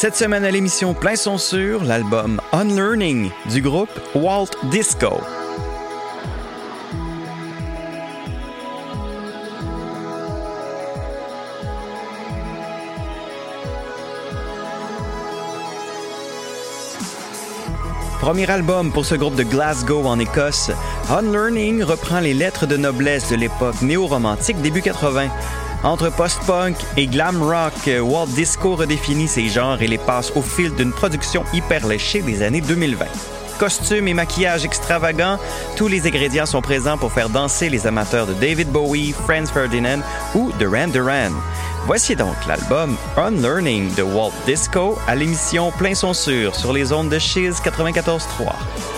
Cette semaine à l'émission Plein son sur l'album Unlearning du groupe Walt Disco. Premier album pour ce groupe de Glasgow en Écosse, Unlearning reprend les lettres de noblesse de l'époque néo-romantique début 80. Entre post-punk et glam rock, Walt Disco redéfinit ses genres et les passe au fil d'une production hyper léchée des années 2020. Costumes et maquillage extravagants, tous les ingrédients sont présents pour faire danser les amateurs de David Bowie, Franz Ferdinand ou Duran Duran. Voici donc l'album Unlearning de Walt Disco à l'émission Plein son sur sur les ondes de Shiz 94.3.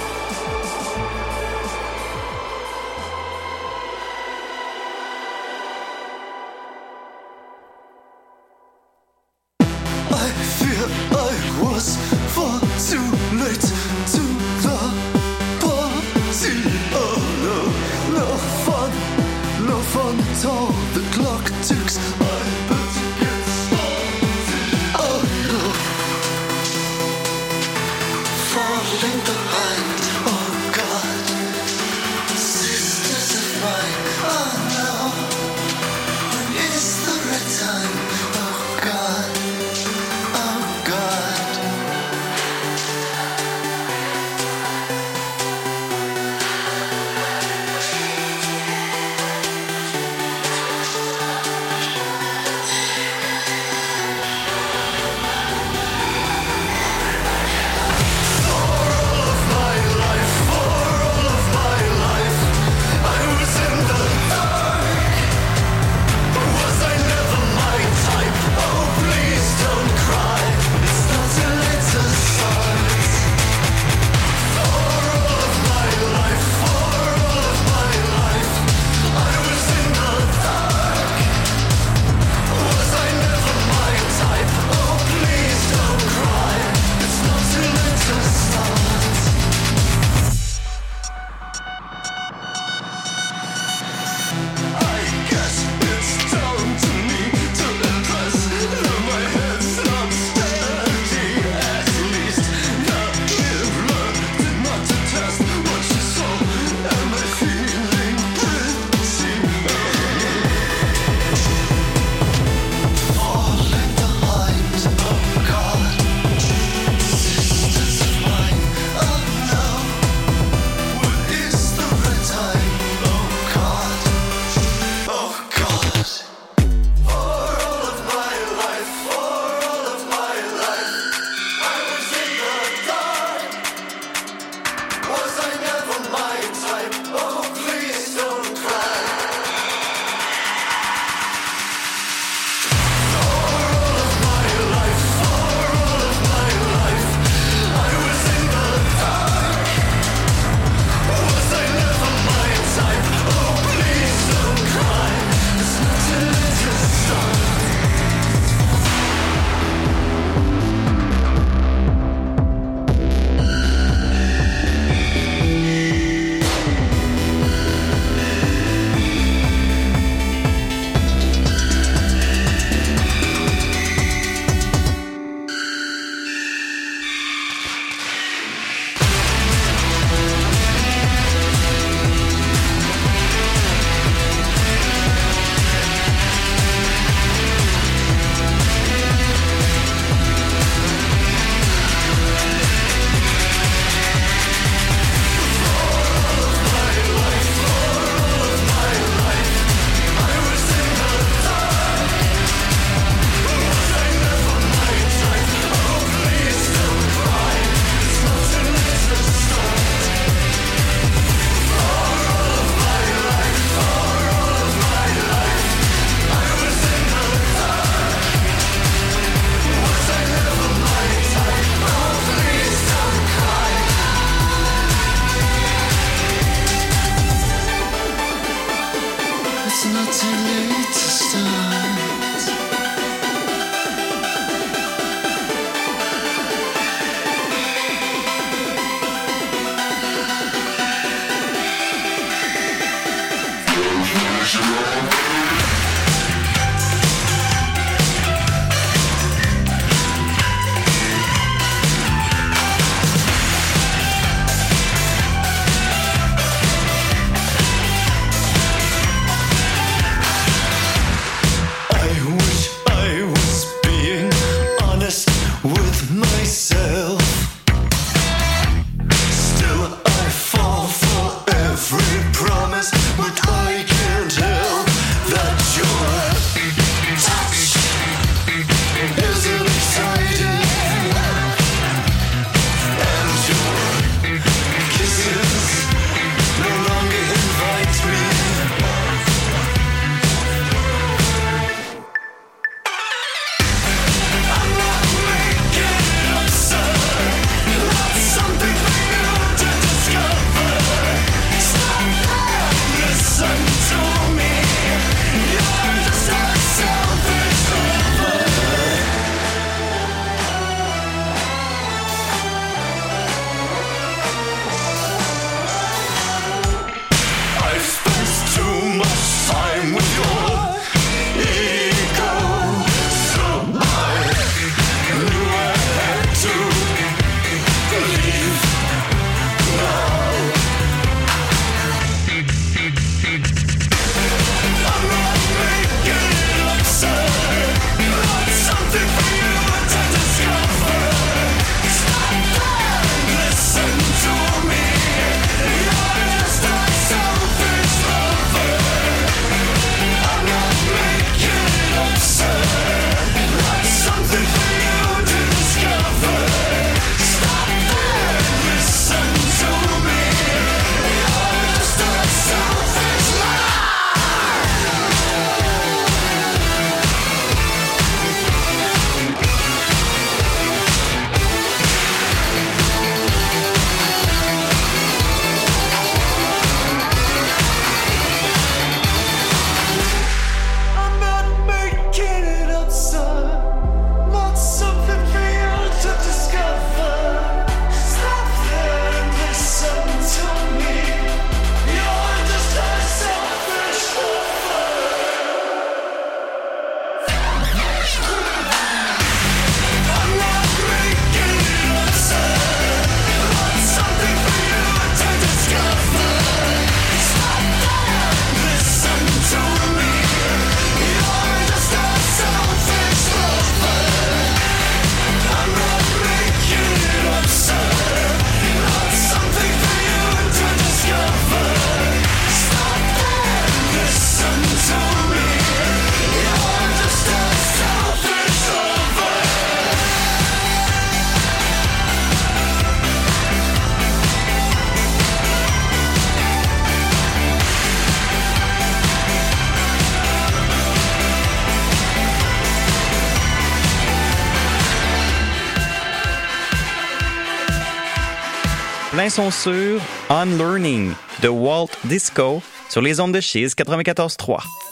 sont sur Unlearning de Walt Disco sur les ondes de Cheese 94.3.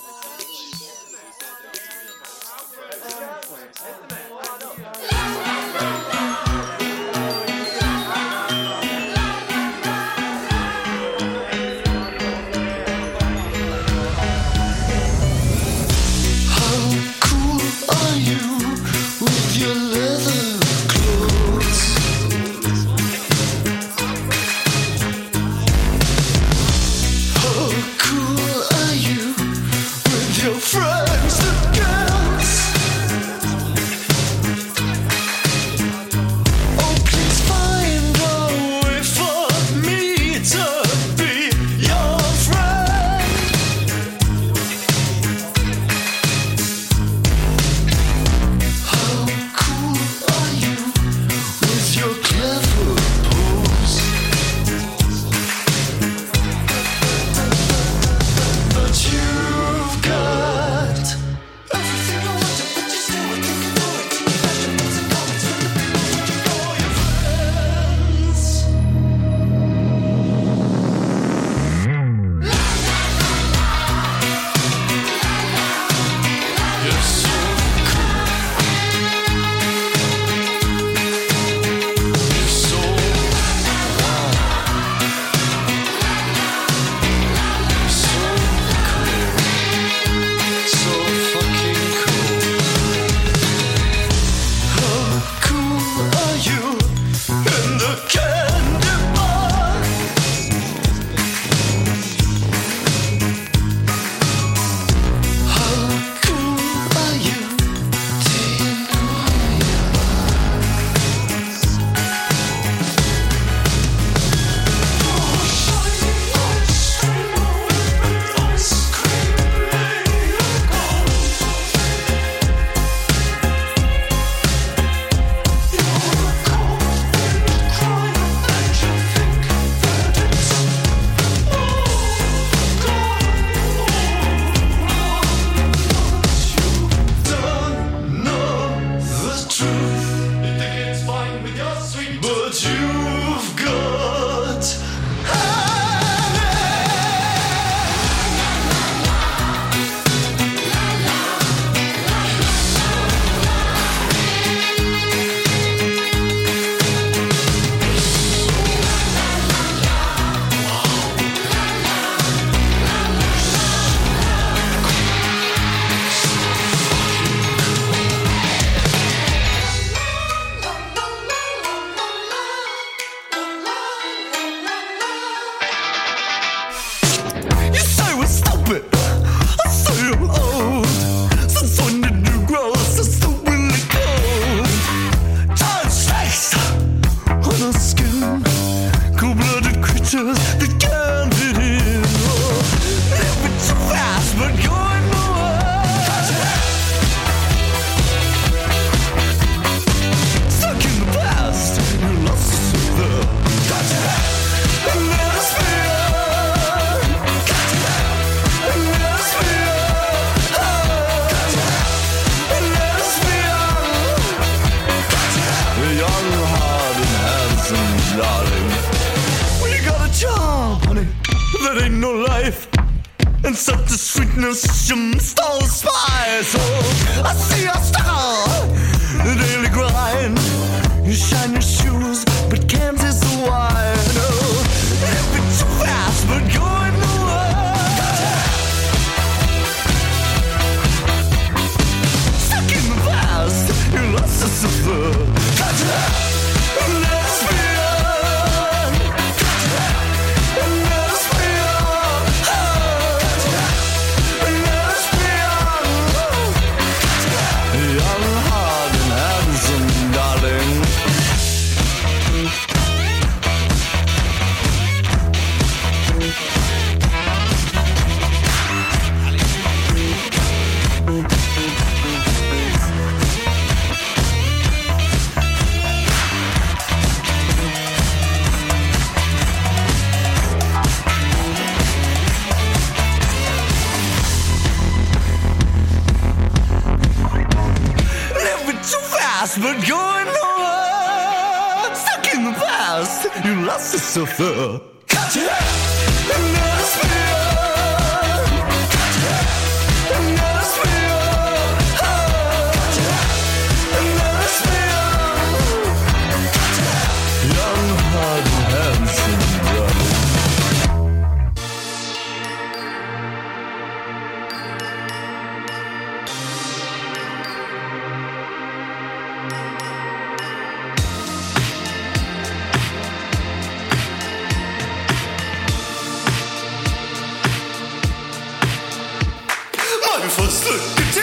that ain't no life. And such a sweetness, you stole spice. Oh, I see a star, daily grind. You shine your Lucifer Fuß.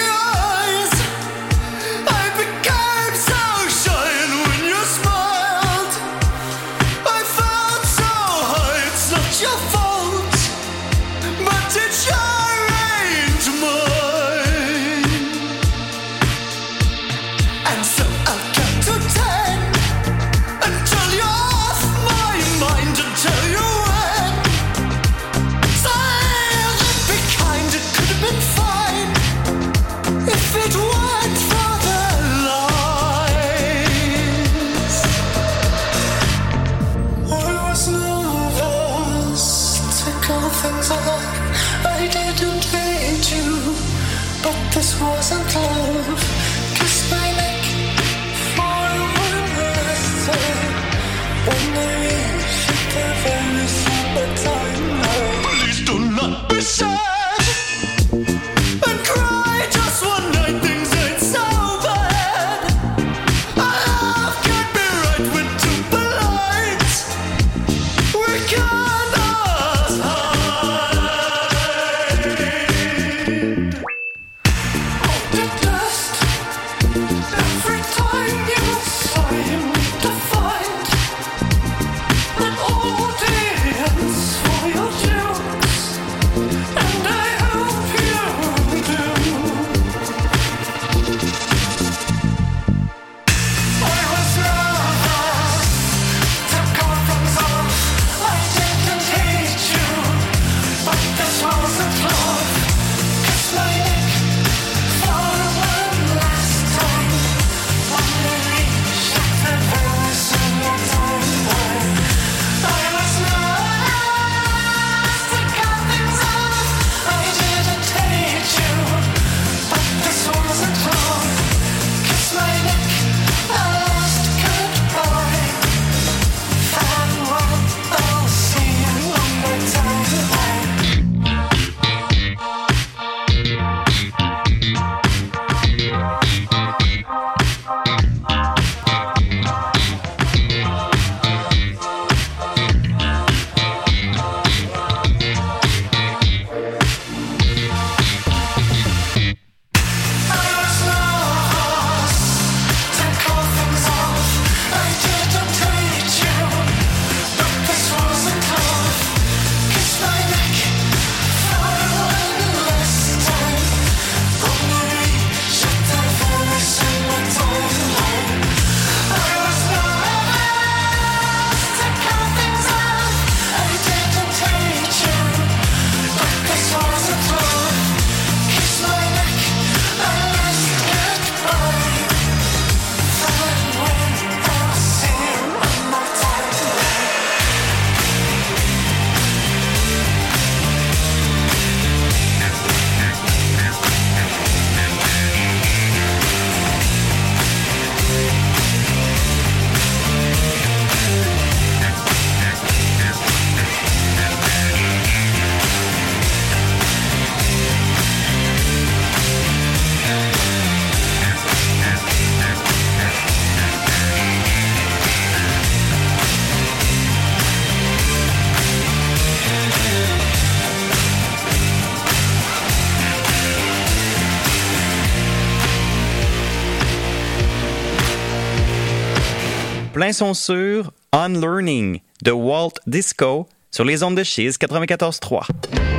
Plein son sur Unlearning de Walt Disco sur les ondes de Chiz 94.3.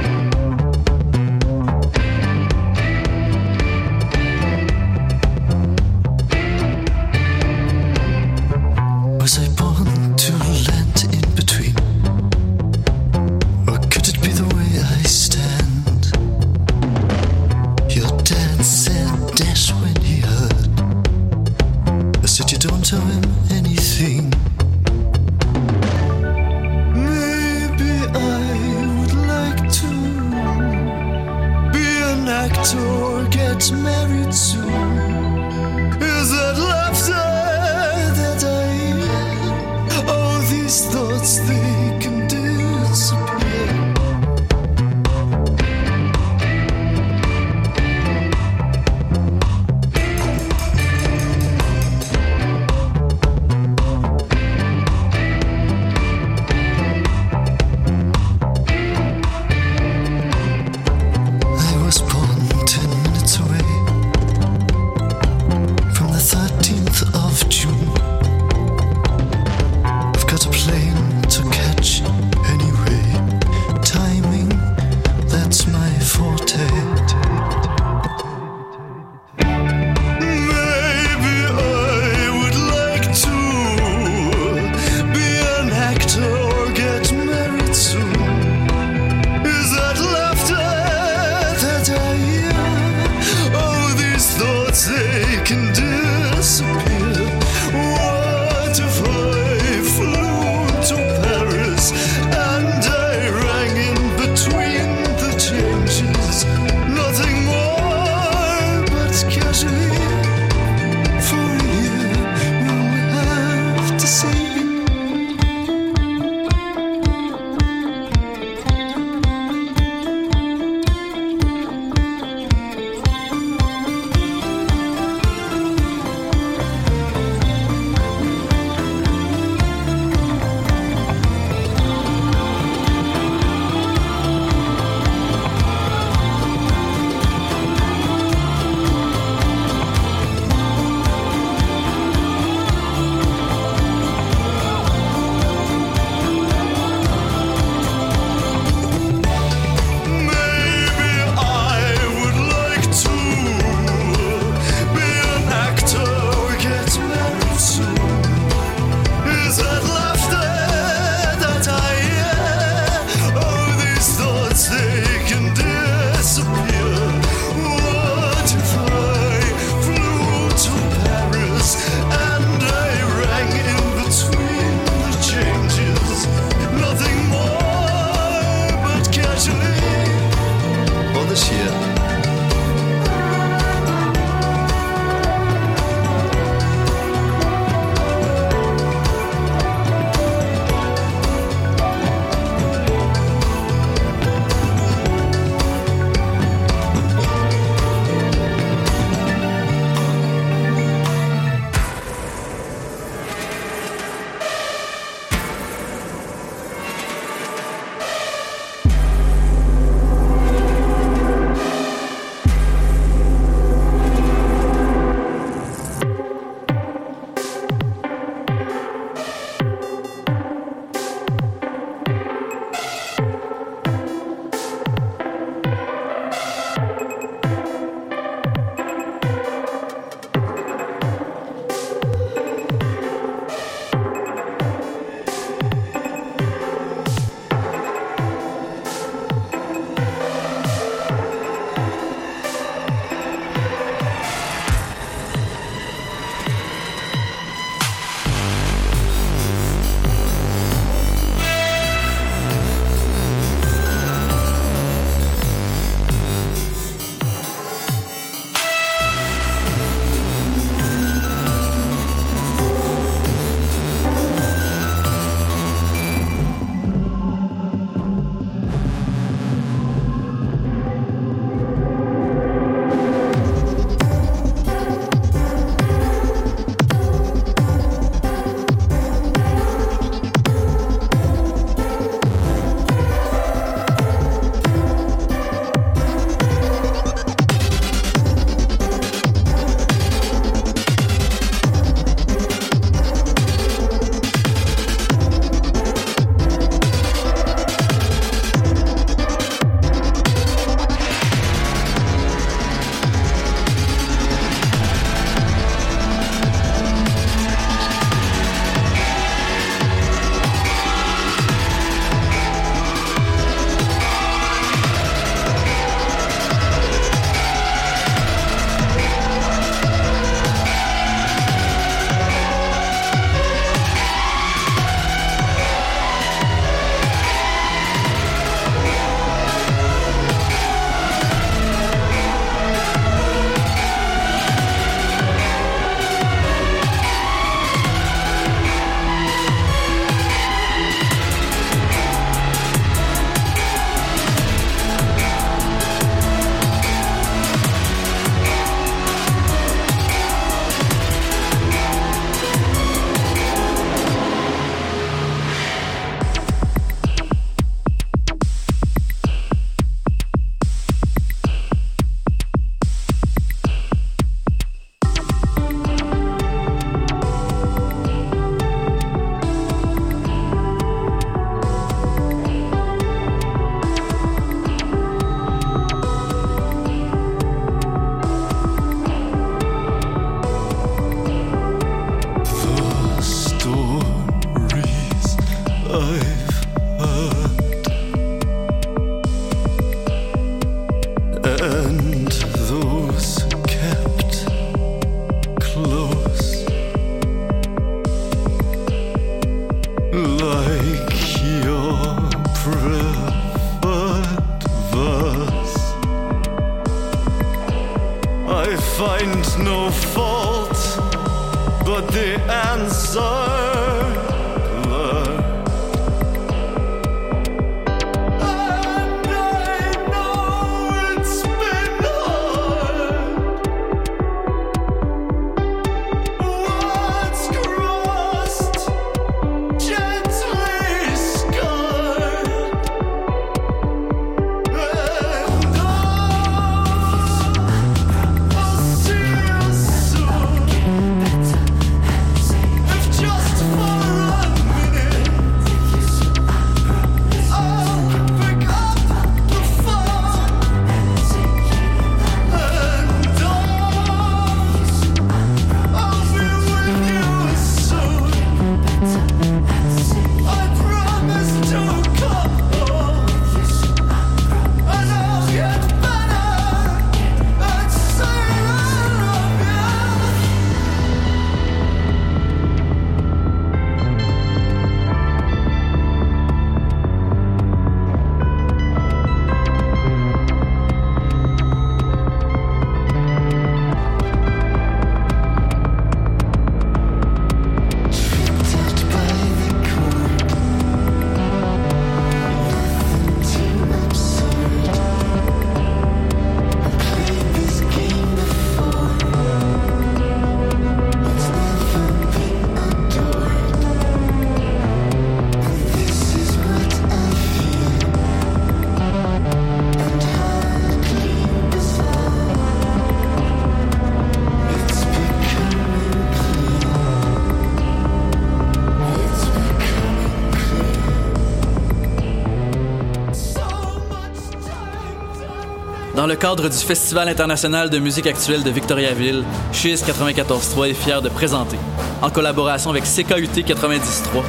Dans le cadre du Festival international de musique actuelle de Victoriaville, Chiz 94.3 est fier de présenter, en collaboration avec CKUT 90.3,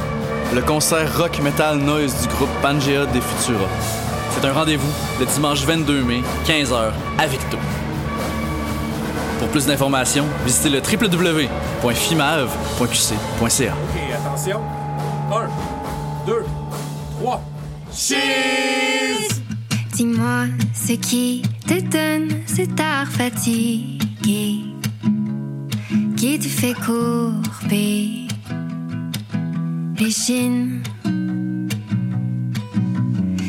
le concert rock metal noise du groupe Pangea des Futura. C'est un rendez-vous le dimanche 22 mai, 15h, à Victo. Pour plus d'informations, visitez le www.fimav.qc.ca. OK, attention. 1, 2, 3. Cheese! Dis-moi ce qui cet art fatigué qui te fait courber les chines?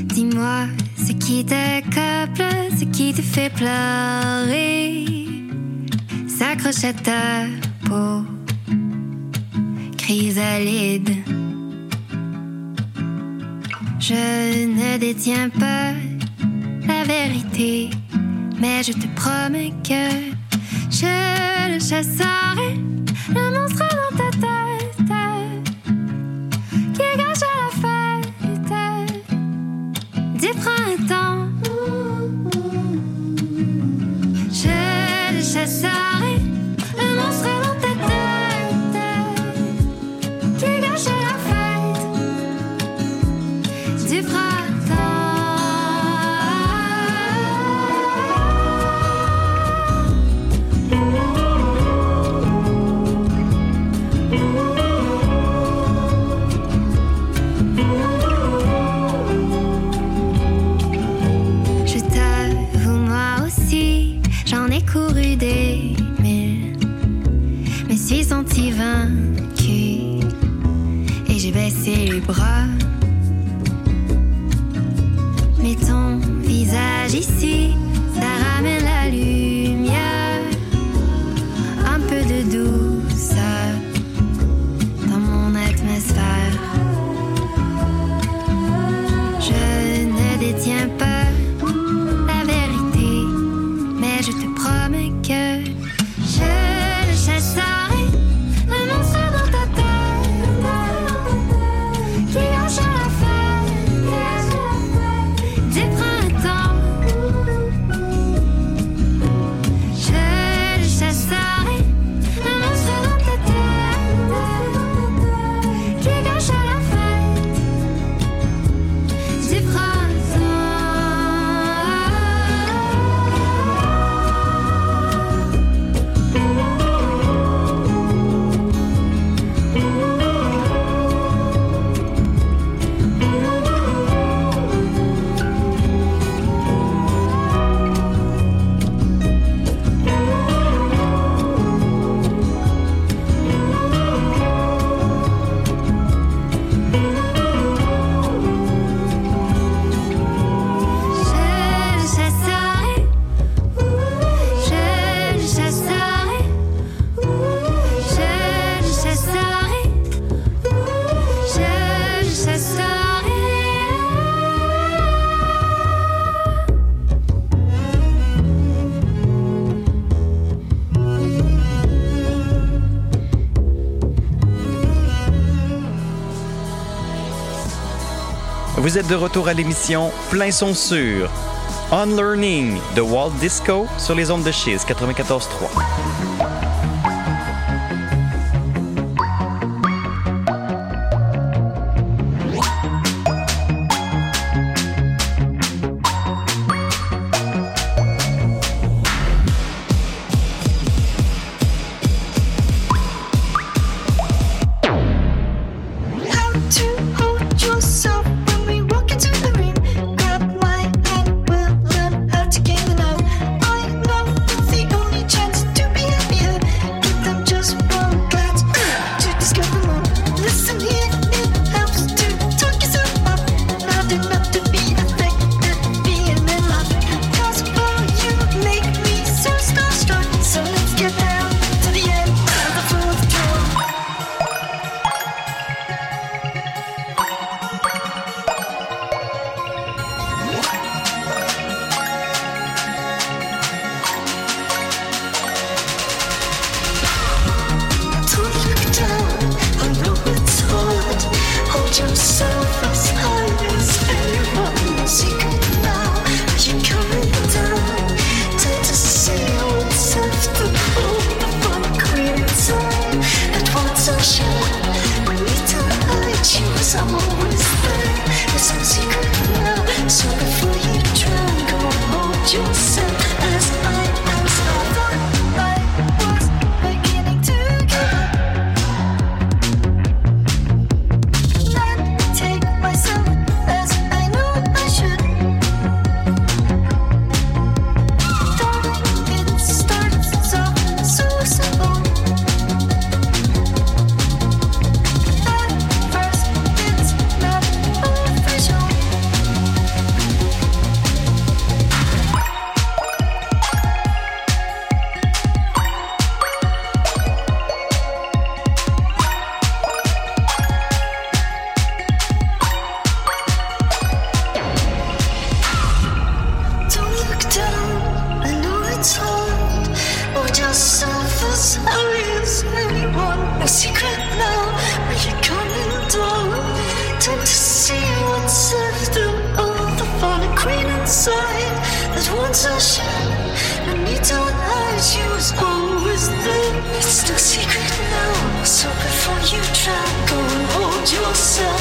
Dis-moi ce qui t'accable, ce qui te fait pleurer, s'accroche à ta peau, chrysalide. Je ne détiens pas la vérité, mais je te promets que je le chasserai, les bras. Vous êtes de retour à l'émission Plein son sur Unlearning de Walt Disco sur les ondes de Chiz 94.3. Go and hold yourself.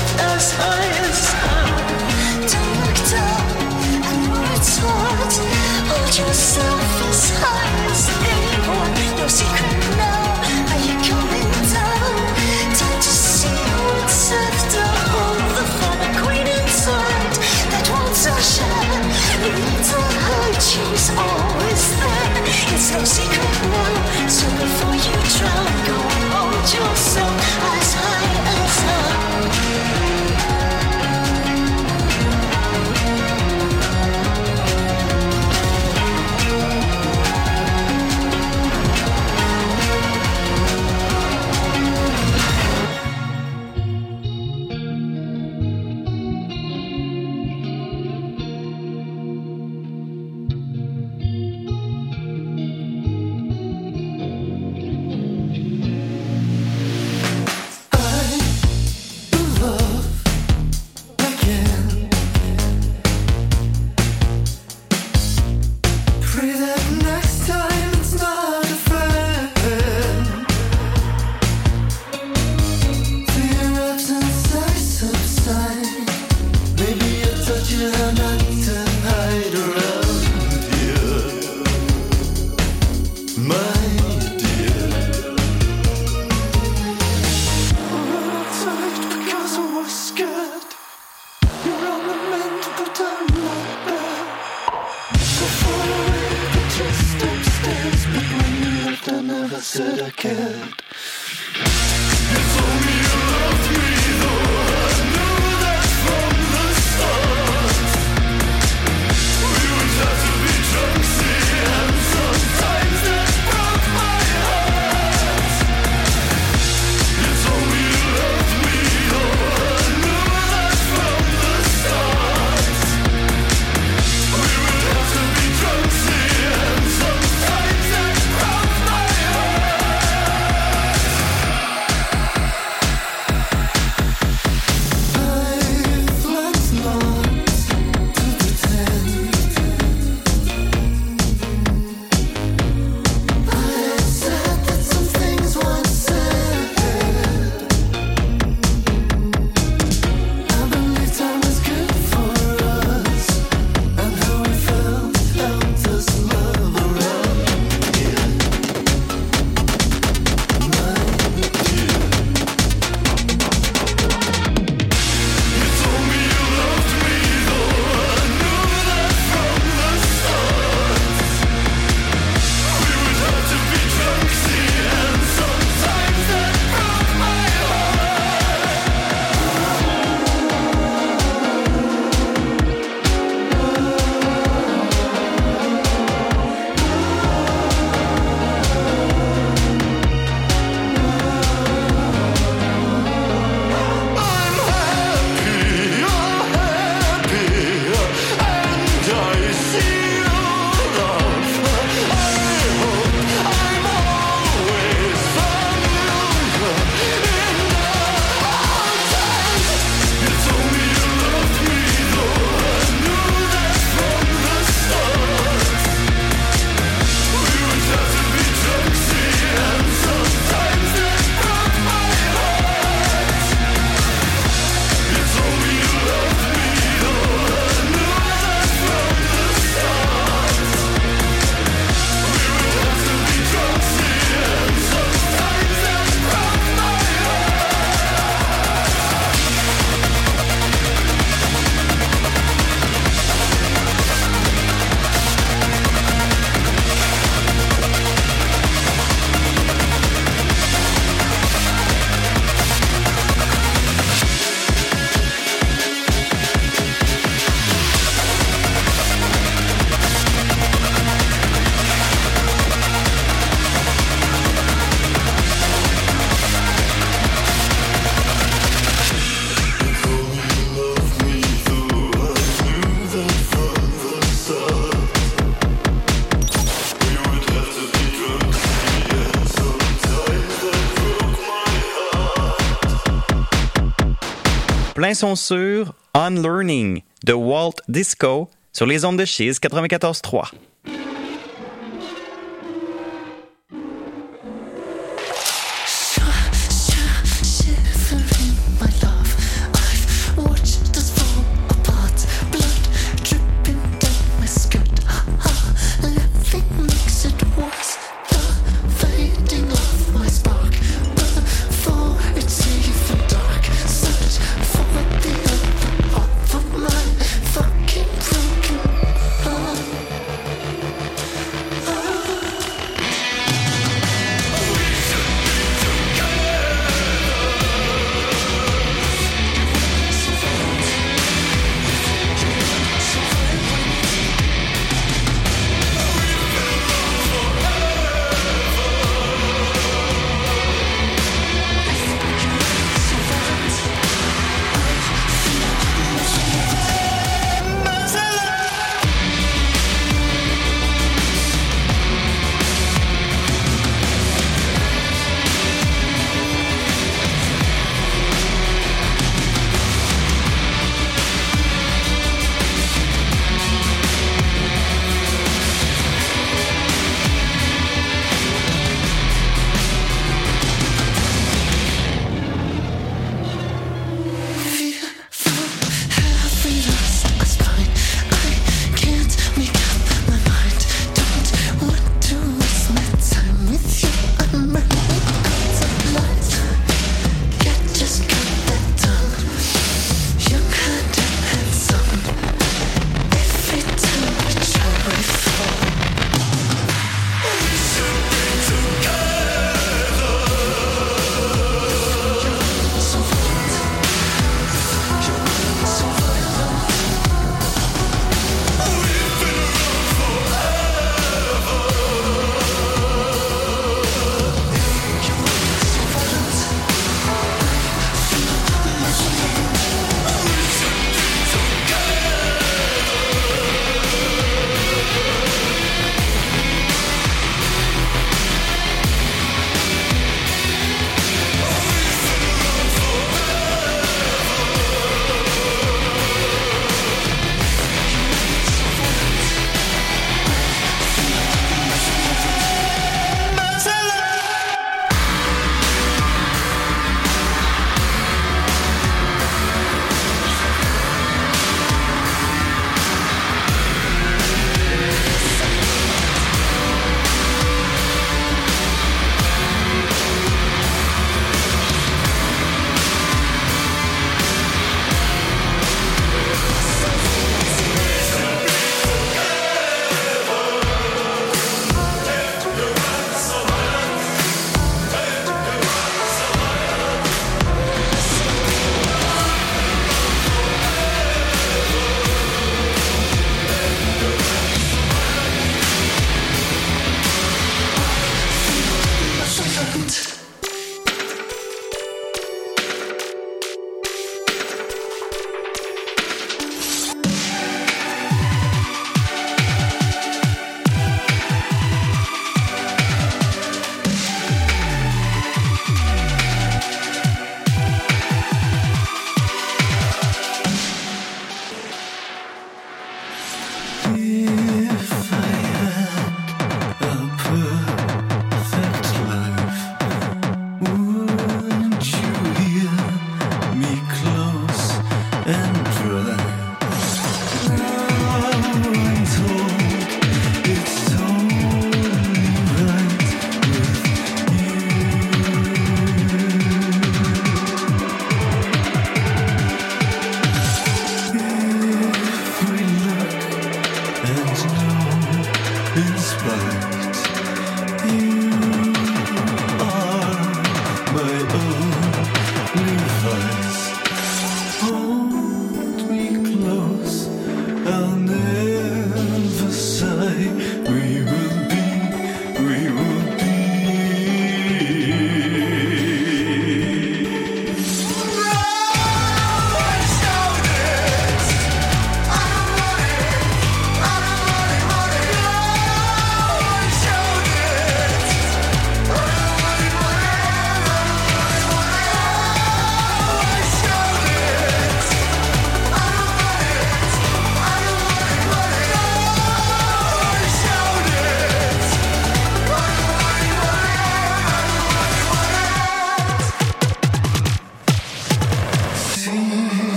Plein son sur Unlearning de Walt Disco sur les ondes de Cheese 94.3.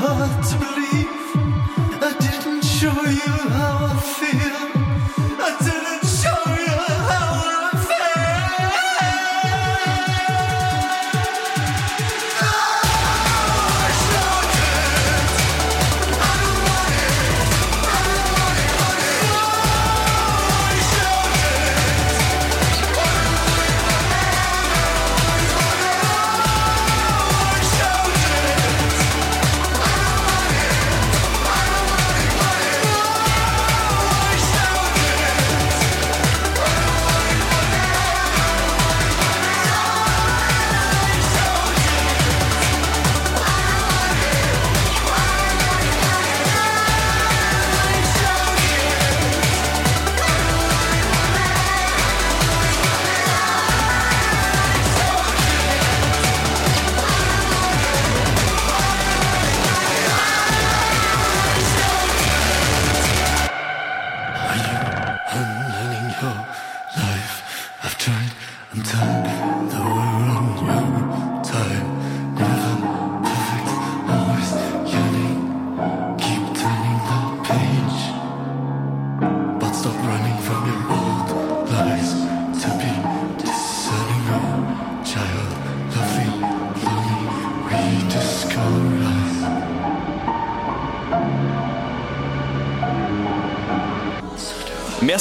heart.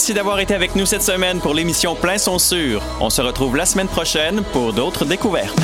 Merci d'avoir été avec nous cette semaine pour l'émission Plein son sûr. On se retrouve la semaine prochaine pour d'autres découvertes.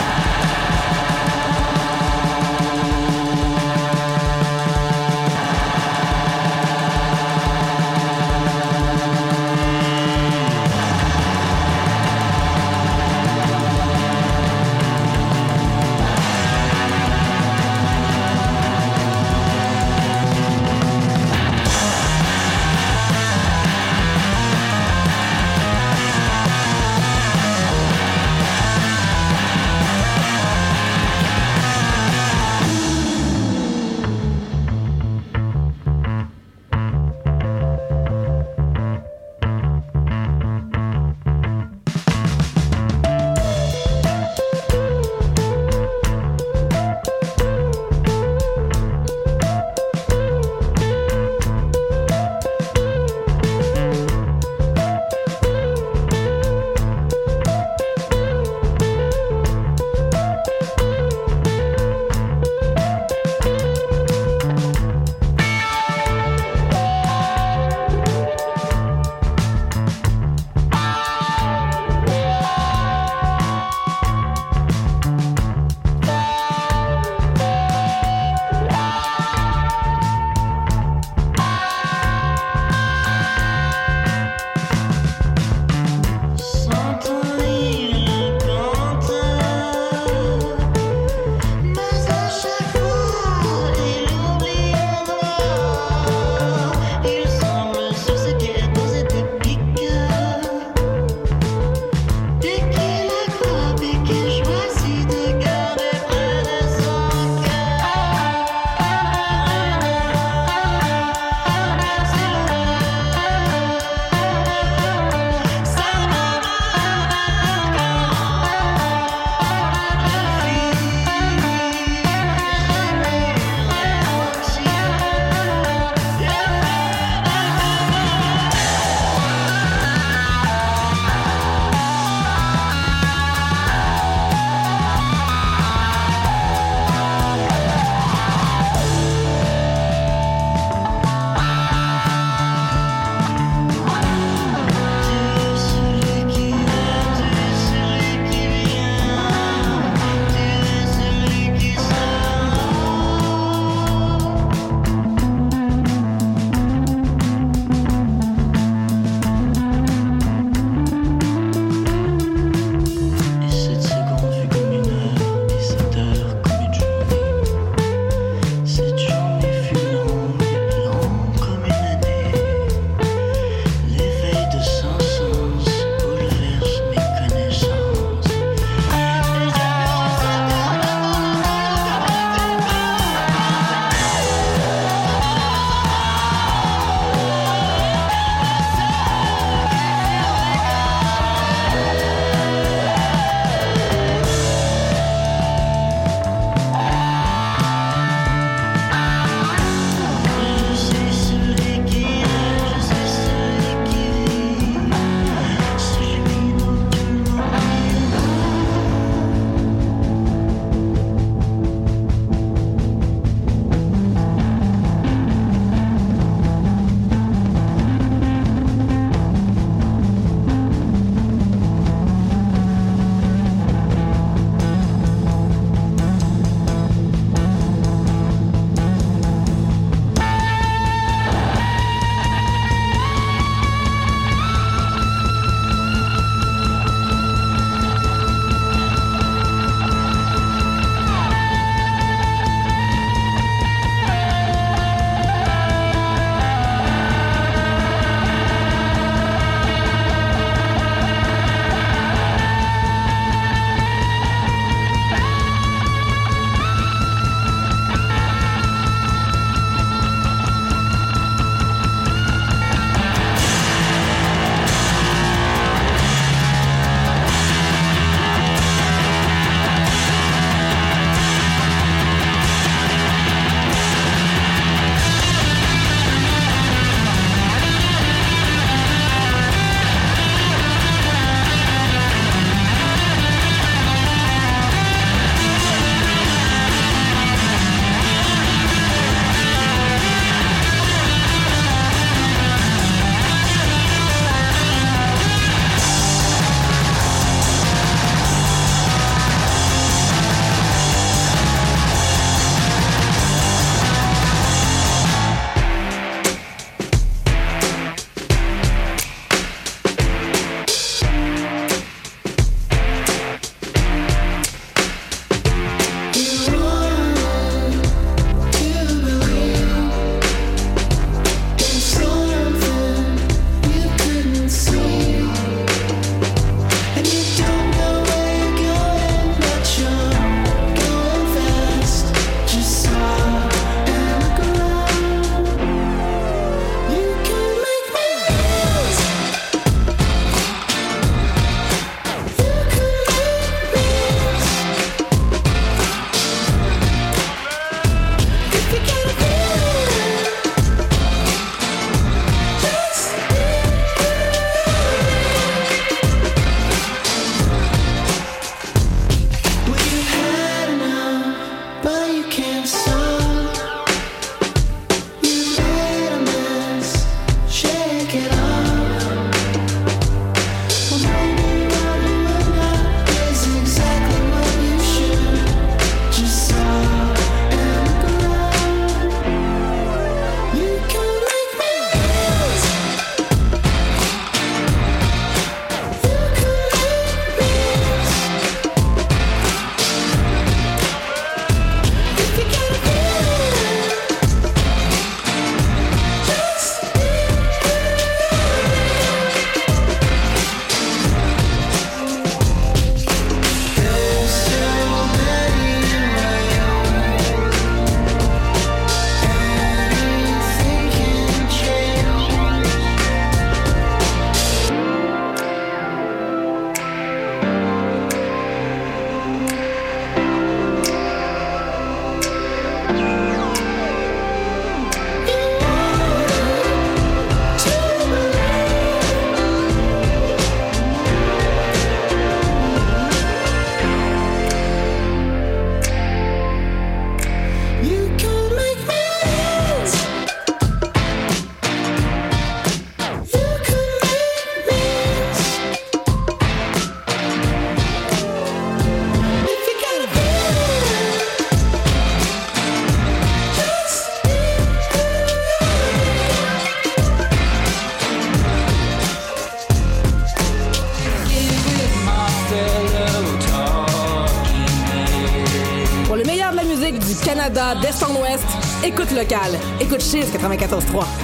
Local. Écoute Chiz 94.3.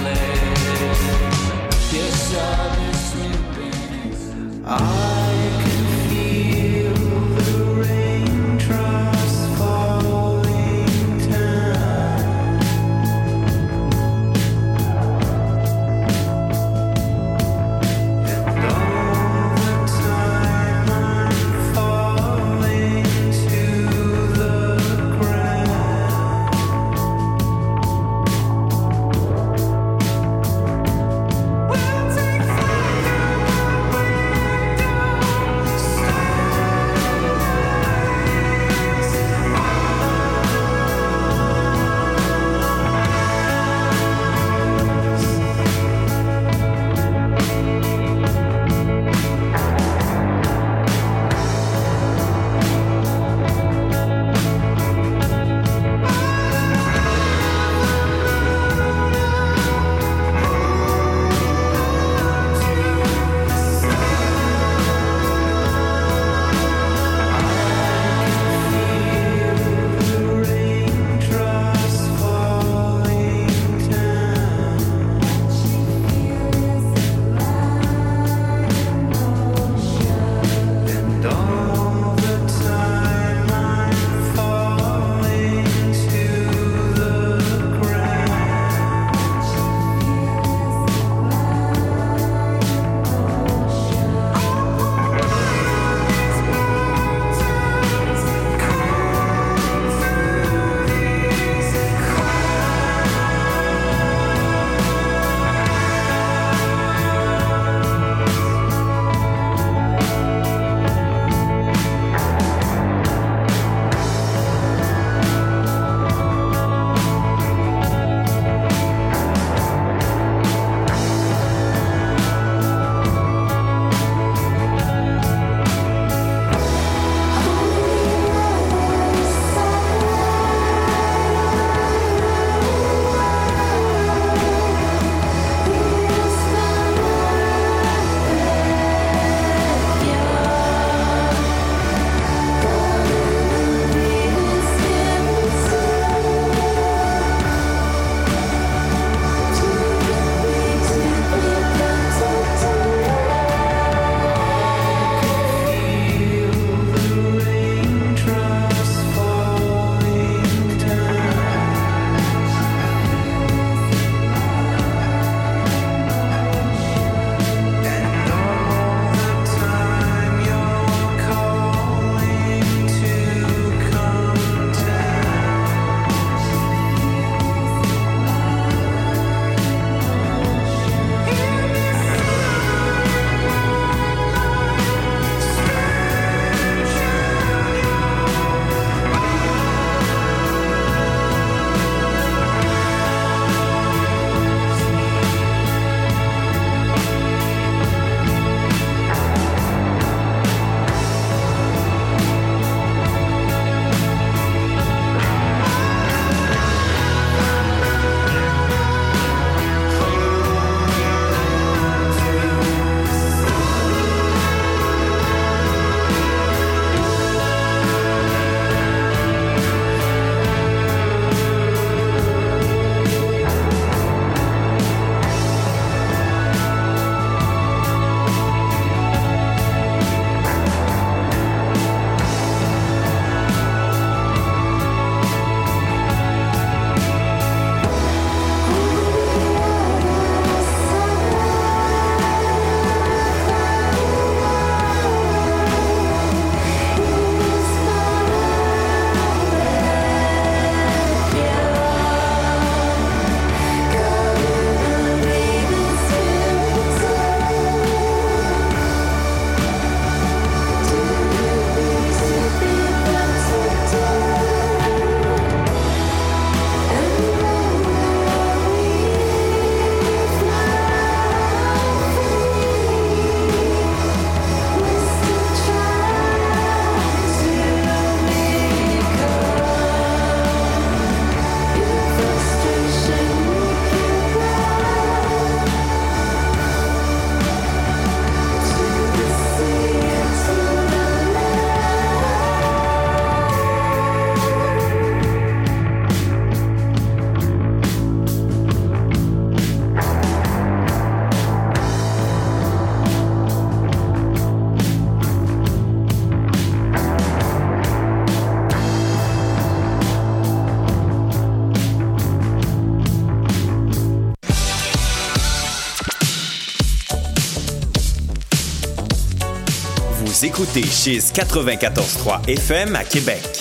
écoutez Chiz 94.3 FM à Québec.